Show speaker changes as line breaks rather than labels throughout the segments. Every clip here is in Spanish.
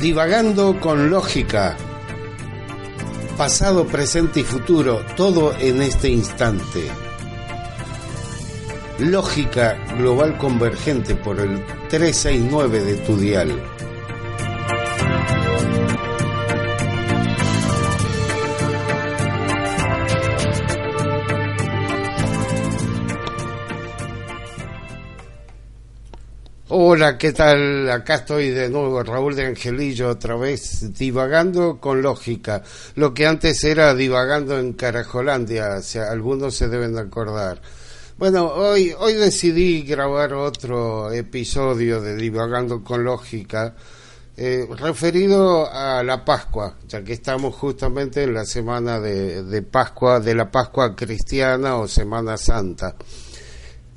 Divagando con lógica. Pasado, presente y futuro, todo en este instante. Lógica Global Convergente por el 369 de tu dial. Hola, ¿qué tal? Acá estoy de nuevo, Raúl de Angelillo, otra vez divagando con lógica. Lo que antes era divagando en Carajolandia, algunos se deben acordar. Bueno, hoy, hoy decidí grabar otro episodio de Divagando con Lógica eh, referido a la Pascua, ya que estamos justamente en la semana de, de Pascua, de la Pascua cristiana o Semana Santa.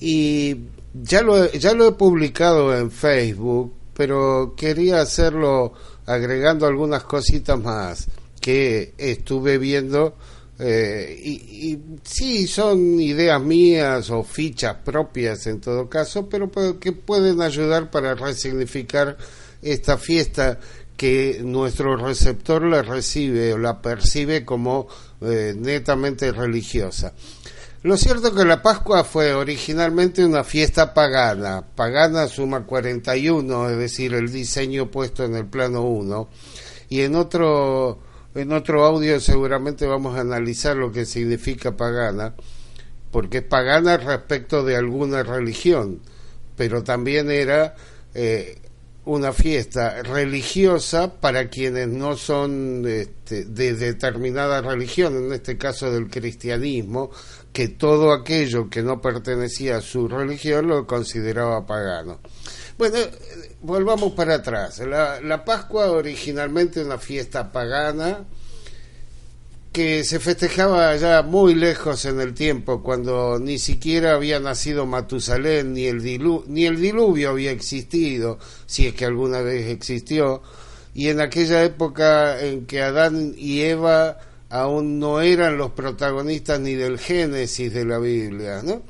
Y ya lo, ya lo he publicado en Facebook, pero quería hacerlo agregando algunas cositas más que estuve viendo eh, y, y, sí son ideas mías o fichas propias en todo caso, pero que pueden ayudar para resignificar esta fiesta que nuestro receptor la recibe o la percibe como eh, netamente religiosa. Lo cierto es que la Pascua fue originalmente una fiesta pagana. Pagana suma 41, es decir, el diseño puesto en el plano 1. Y en otro, en otro audio seguramente vamos a analizar lo que significa pagana, porque es pagana respecto de alguna religión, pero también era eh, una fiesta religiosa para quienes no son este, de determinada religión, en este caso del cristianismo, que todo aquello que no pertenecía a su religión lo consideraba pagano. Bueno, volvamos para atrás. La, la Pascua originalmente una fiesta pagana que se festejaba ya muy lejos en el tiempo, cuando ni siquiera había nacido Matusalén, ni el, ni el diluvio había existido, si es que alguna vez existió, y en aquella época en que Adán y Eva aún no eran los protagonistas ni del Génesis de la Biblia, ¿no?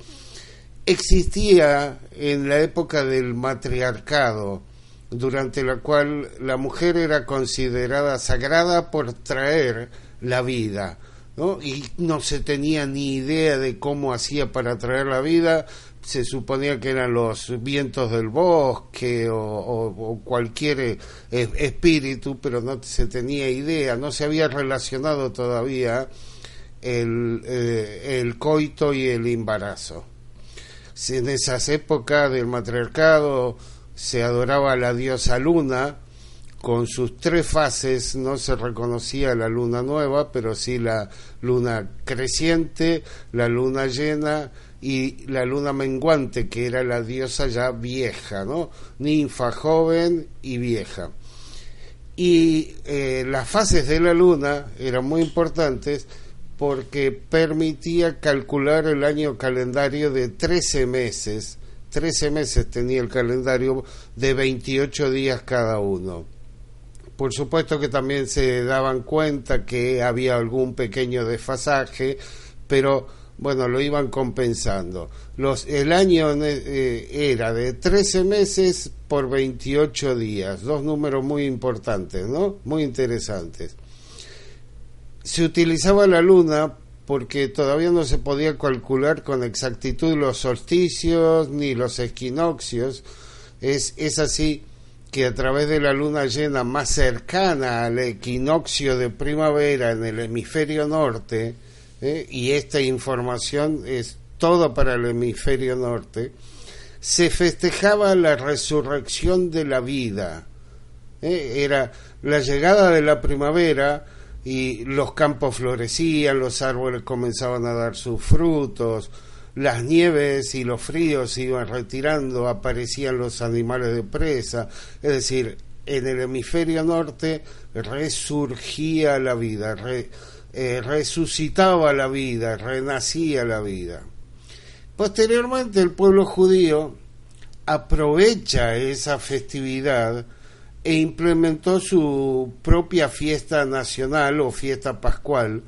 Existía en la época del matriarcado, durante la cual la mujer era considerada sagrada por traer la vida, ¿no? Y no se tenía ni idea de cómo hacía para traer la vida, se suponía que eran los vientos del bosque o, cualquier eh, espíritu, pero no se tenía idea, no se había relacionado todavía el, eh, el coito y el embarazo. En esas épocas del matriarcado se adoraba a la diosa luna, con sus tres fases no se reconocía la luna nueva, pero sí la luna creciente, la luna llena y la luna menguante, que era la diosa ya vieja, ¿no? Ninfa joven y vieja. Y eh, las fases de la luna eran muy importantes porque permitía calcular el año calendario de 13 meses. 13 meses tenía el calendario de 28 días cada uno. Por supuesto que también se daban cuenta que había algún pequeño desfasaje, pero bueno, lo iban compensando. Los, el año eh, era de 13 meses por 28 días, dos números muy importantes, ¿no? Muy interesantes. Se utilizaba la luna porque todavía no se podía calcular con exactitud los solsticios ni los equinoccios. Es, es así que a través de la luna llena más cercana al equinoccio de primavera en el hemisferio norte, ¿eh? y esta información es toda para el hemisferio norte, se festejaba la resurrección de la vida. ¿eh? Era la llegada de la primavera, y los campos florecían, los árboles comenzaban a dar sus frutos, las nieves y los fríos se iban retirando, aparecían los animales de presa, es decir, en el hemisferio norte resurgía la vida, eh, resucitaba la vida, renacía la vida. Posteriormente el pueblo judío aprovecha esa festividad e implementó su propia fiesta nacional o fiesta pascual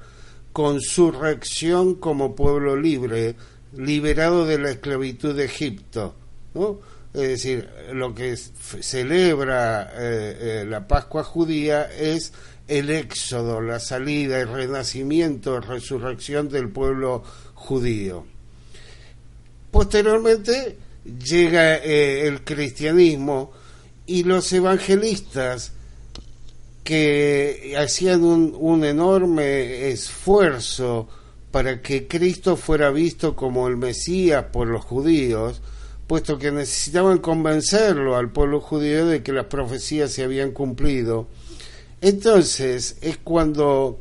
con su reacción como pueblo libre, liberado de la esclavitud de Egipto. Es decir, lo que celebra eh, eh, la Pascua judía es el éxodo, la salida, el renacimiento, la resurrección del pueblo judío. Posteriormente llega eh, el cristianismo y los evangelistas que hacían un enorme esfuerzo para que Cristo fuera visto como el Mesías por los judíos, puesto que necesitaban convencerlo al pueblo judío de que las profecías se habían cumplido. Entonces es cuando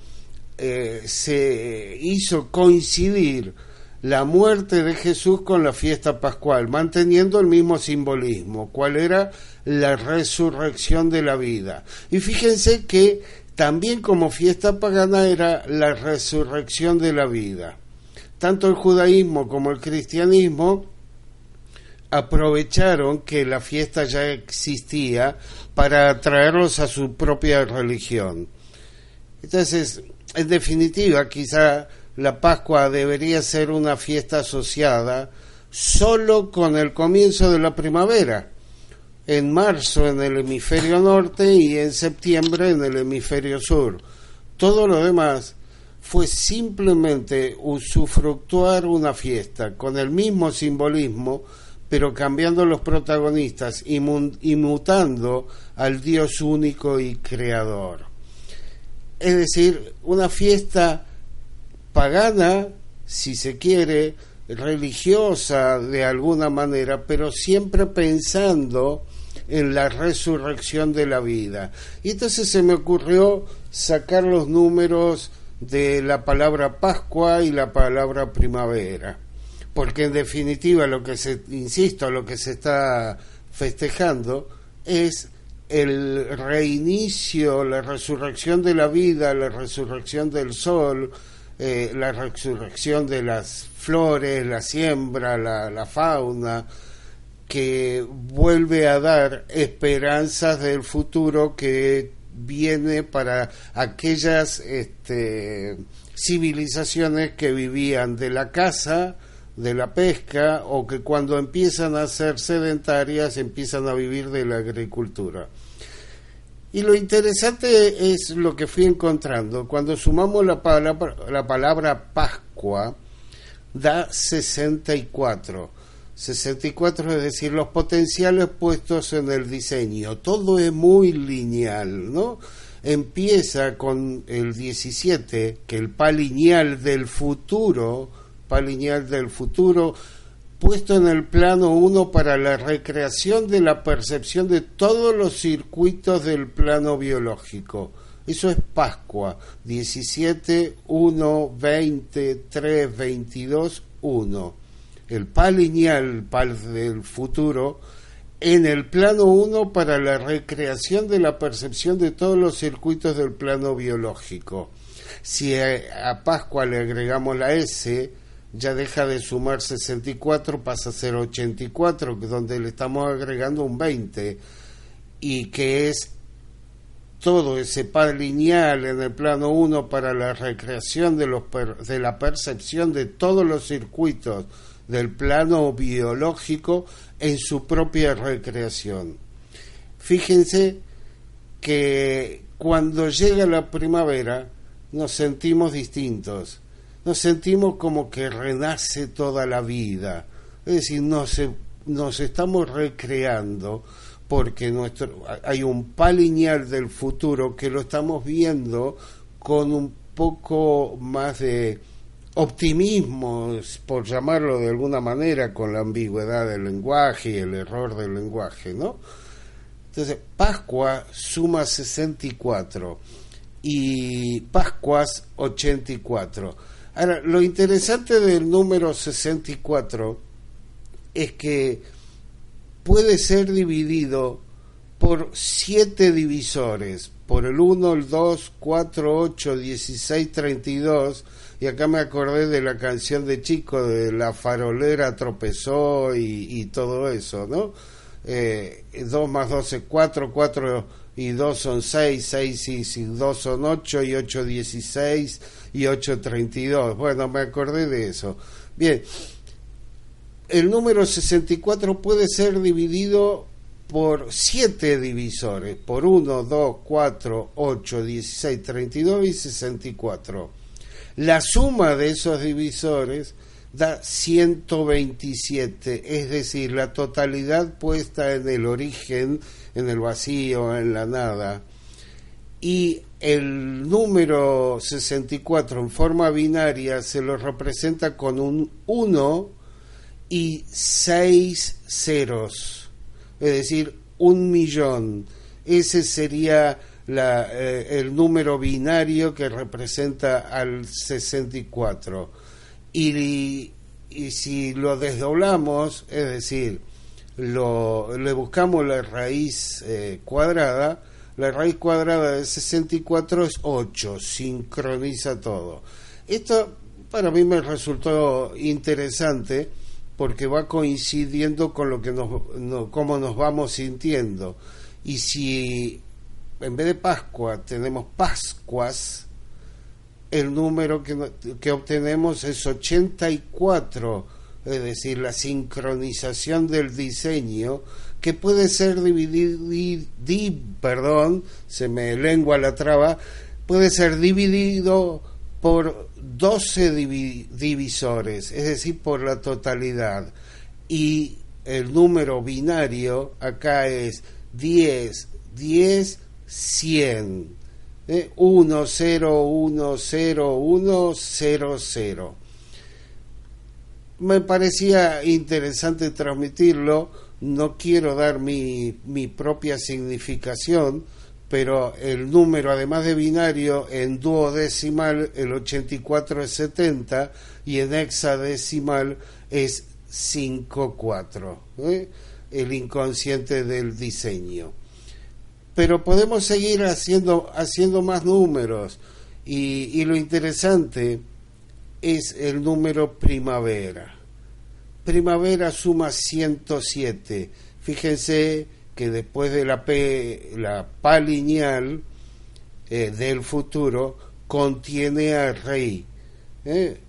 eh, se hizo coincidir la muerte de Jesús con la fiesta pascual, manteniendo el mismo simbolismo, cuál era la resurrección de la vida. Y fíjense que también como fiesta pagana era la resurrección de la vida. Tanto el judaísmo como el cristianismo aprovecharon que la fiesta ya existía para atraerlos a su propia religión. Entonces, en definitiva, quizá la Pascua debería ser una fiesta asociada solo con el comienzo de la primavera, en marzo en el hemisferio norte y en septiembre en el hemisferio sur. Todo lo demás fue simplemente usufructuar una fiesta con el mismo simbolismo, pero cambiando los protagonistas y, mutando al Dios único y creador. Es decir, una fiesta pagana, si se quiere, religiosa de alguna manera, pero siempre pensando en la resurrección de la vida. Y entonces se me ocurrió sacar los números de la palabra Pascua y la palabra primavera, porque en definitiva lo que se, insisto, lo que se está festejando es el reinicio, la resurrección de la vida, la resurrección del sol, eh, la resurrección de las flores, la siembra, la, fauna, que vuelve a dar esperanzas del futuro que viene para aquellas este, civilizaciones que vivían de la caza, de la pesca o que cuando empiezan a ser sedentarias empiezan a vivir de la agricultura. Y lo interesante es lo que fui encontrando. Cuando sumamos la palabra, la palabra Pascua, da 64. 64 es decir, los potenciales puestos en el diseño. Todo es muy lineal, ¿no? Empieza con el 17, que el palineal del futuro, palineal del futuro, puesto en el plano 1 para la recreación de la percepción de todos los circuitos del plano biológico. Eso es Pascua, 17, 1, 20, 3, 22, 1. El pal lineal, el pal del futuro, en el plano 1 para la recreación de la percepción de todos los circuitos del plano biológico. Si a Pascua le agregamos la S, ya deja de sumar 64, pasa a ser 84, donde le estamos agregando un 20, y que es todo ese par lineal en el plano 1 para la recreación de, los de la percepción de todos los circuitos del plano biológico en su propia recreación. Fíjense que cuando llega la primavera nos sentimos distintos nos sentimos como que renace toda la vida. Es decir, nos, nos estamos recreando porque nuestro, hay un paliñal del futuro que lo estamos viendo con un poco más de optimismo, por llamarlo de alguna manera, con la ambigüedad del lenguaje y el error del lenguaje, ¿no? Entonces, Pascua suma 64 y Pascuas 84. Ahora, lo interesante del número 64 es que puede ser dividido por siete divisores, por el 1, el 2, 4, 8, 16, 32, y acá me acordé de la canción de Chico, de la farolera tropezó y, todo eso, ¿no? Eh, 2 más 2 es 4, 4 y 2 son 6, 6 y 2 son 8 y 8 16 y 8 32. Bueno, me acordé de eso. Bien, el número 64 puede ser dividido por 7 divisores, por 1, 2, 4, 8, 16, 32 y 64. La suma de esos divisores da 127, es decir, la totalidad puesta en el origen, en el vacío, en la nada. Y el número 64 en forma binaria se lo representa con un 1 y 6 ceros, es decir, un millón. Ese sería la, eh, el número binario que representa al 64 y, y si lo desdoblamos, es decir, lo, le buscamos la raíz eh, cuadrada, la raíz cuadrada de 64 es 8, sincroniza todo. Esto para mí me resultó interesante porque va coincidiendo con lo que nos, no, cómo nos vamos sintiendo. Y si en vez de Pascua tenemos Pascuas, el número que, que obtenemos es 84, es decir, la sincronización del diseño que puede ser dividido, perdón, se me lengua la traba, puede ser dividido por 12 divisores, es decir, por la totalidad. Y el número binario acá es 10, 10, 100. 1 0 1 0 1 0 0 me parecía interesante transmitirlo no quiero dar mi, mi propia significación pero el número además de binario en duodecimal el 84 es 70 y en hexadecimal es 54 ¿eh? el inconsciente del diseño pero podemos seguir haciendo, haciendo más números y, y lo interesante es el número primavera. Primavera suma 107. Fíjense que después de la P, la P lineal eh, del futuro contiene a rey. ¿eh?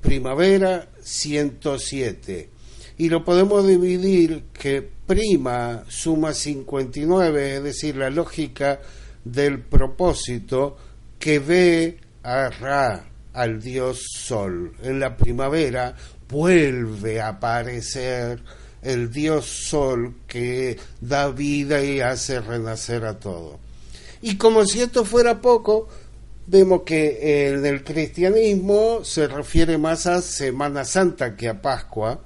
Primavera 107 y lo podemos dividir que prima suma 59, es decir, la lógica del propósito que ve a Ra, al dios Sol. En la primavera vuelve a aparecer el dios Sol que da vida y hace renacer a todo. Y como si esto fuera poco, vemos que en el cristianismo se refiere más a Semana Santa que a Pascua,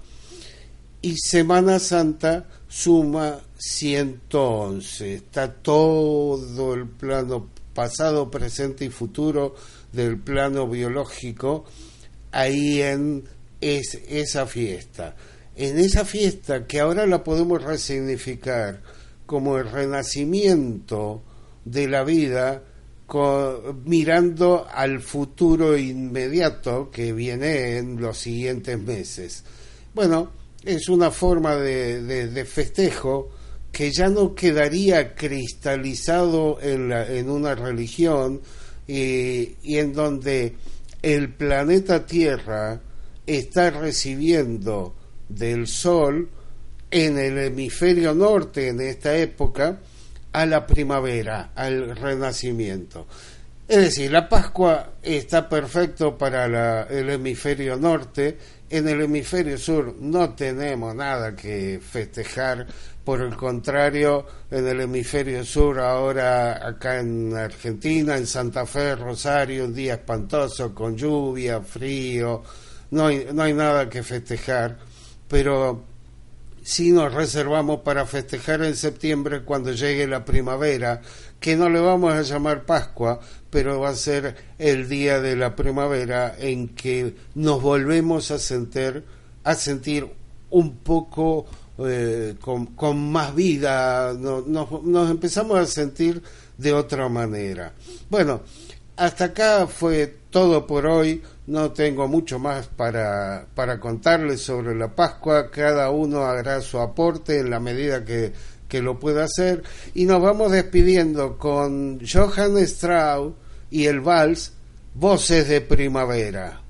y Semana Santa suma 111. Está todo el plano pasado, presente y futuro del plano biológico ahí en esa fiesta. En esa fiesta que ahora la podemos resignificar como el renacimiento de la vida mirando al futuro inmediato que viene en los siguientes meses. Bueno, es una forma de, festejo que ya no quedaría cristalizado en, la, en una religión y, y en donde el planeta Tierra está recibiendo del Sol en el hemisferio norte en esta época a la primavera, al renacimiento. Es decir, la Pascua está perfecto para el hemisferio norte, en el hemisferio sur no tenemos nada que festejar, por el contrario, en el hemisferio sur ahora acá en Argentina, en Santa Fe, Rosario, un día espantoso con lluvia, frío, no no hay nada que festejar, pero sí nos reservamos para festejar en septiembre cuando llegue la primavera, que no le vamos a llamar Pascua, pero va a ser el día de la primavera en que nos volvemos a sentir, a sentir un poco eh, con, más vida, nos empezamos a sentir de otra manera. Bueno, hasta acá fue todo por hoy. No tengo mucho más para, para contarles sobre la Pascua. Cada uno hará su aporte en la medida que, que lo pueda hacer. Y nos vamos despidiendo con Johann Strauss y el vals Voces de Primavera.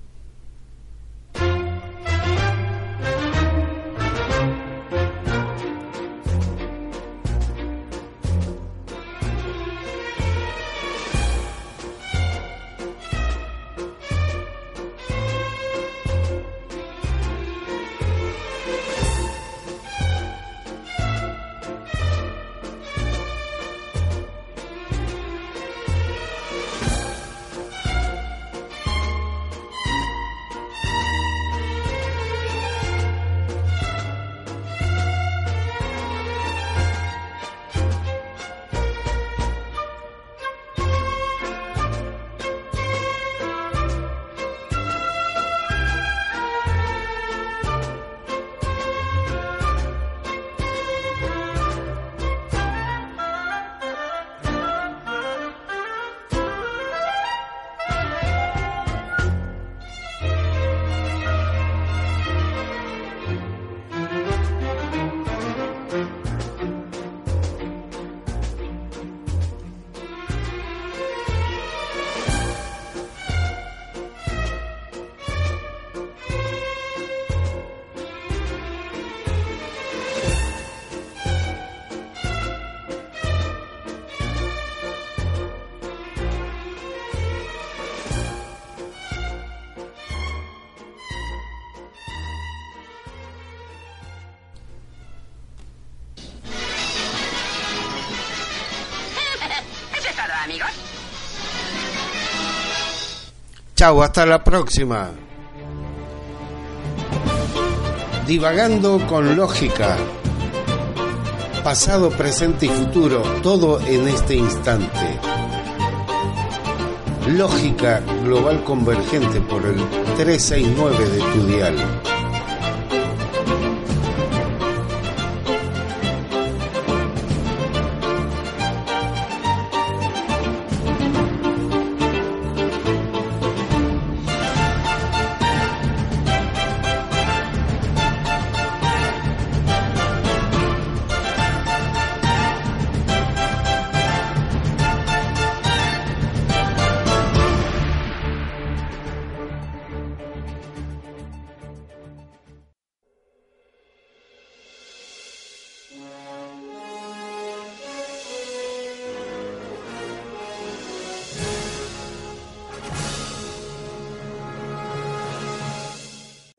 Chau, hasta la próxima. Divagando con lógica. Pasado, presente y futuro, todo en este instante. Lógica Global Convergente por el 369 de tu dial.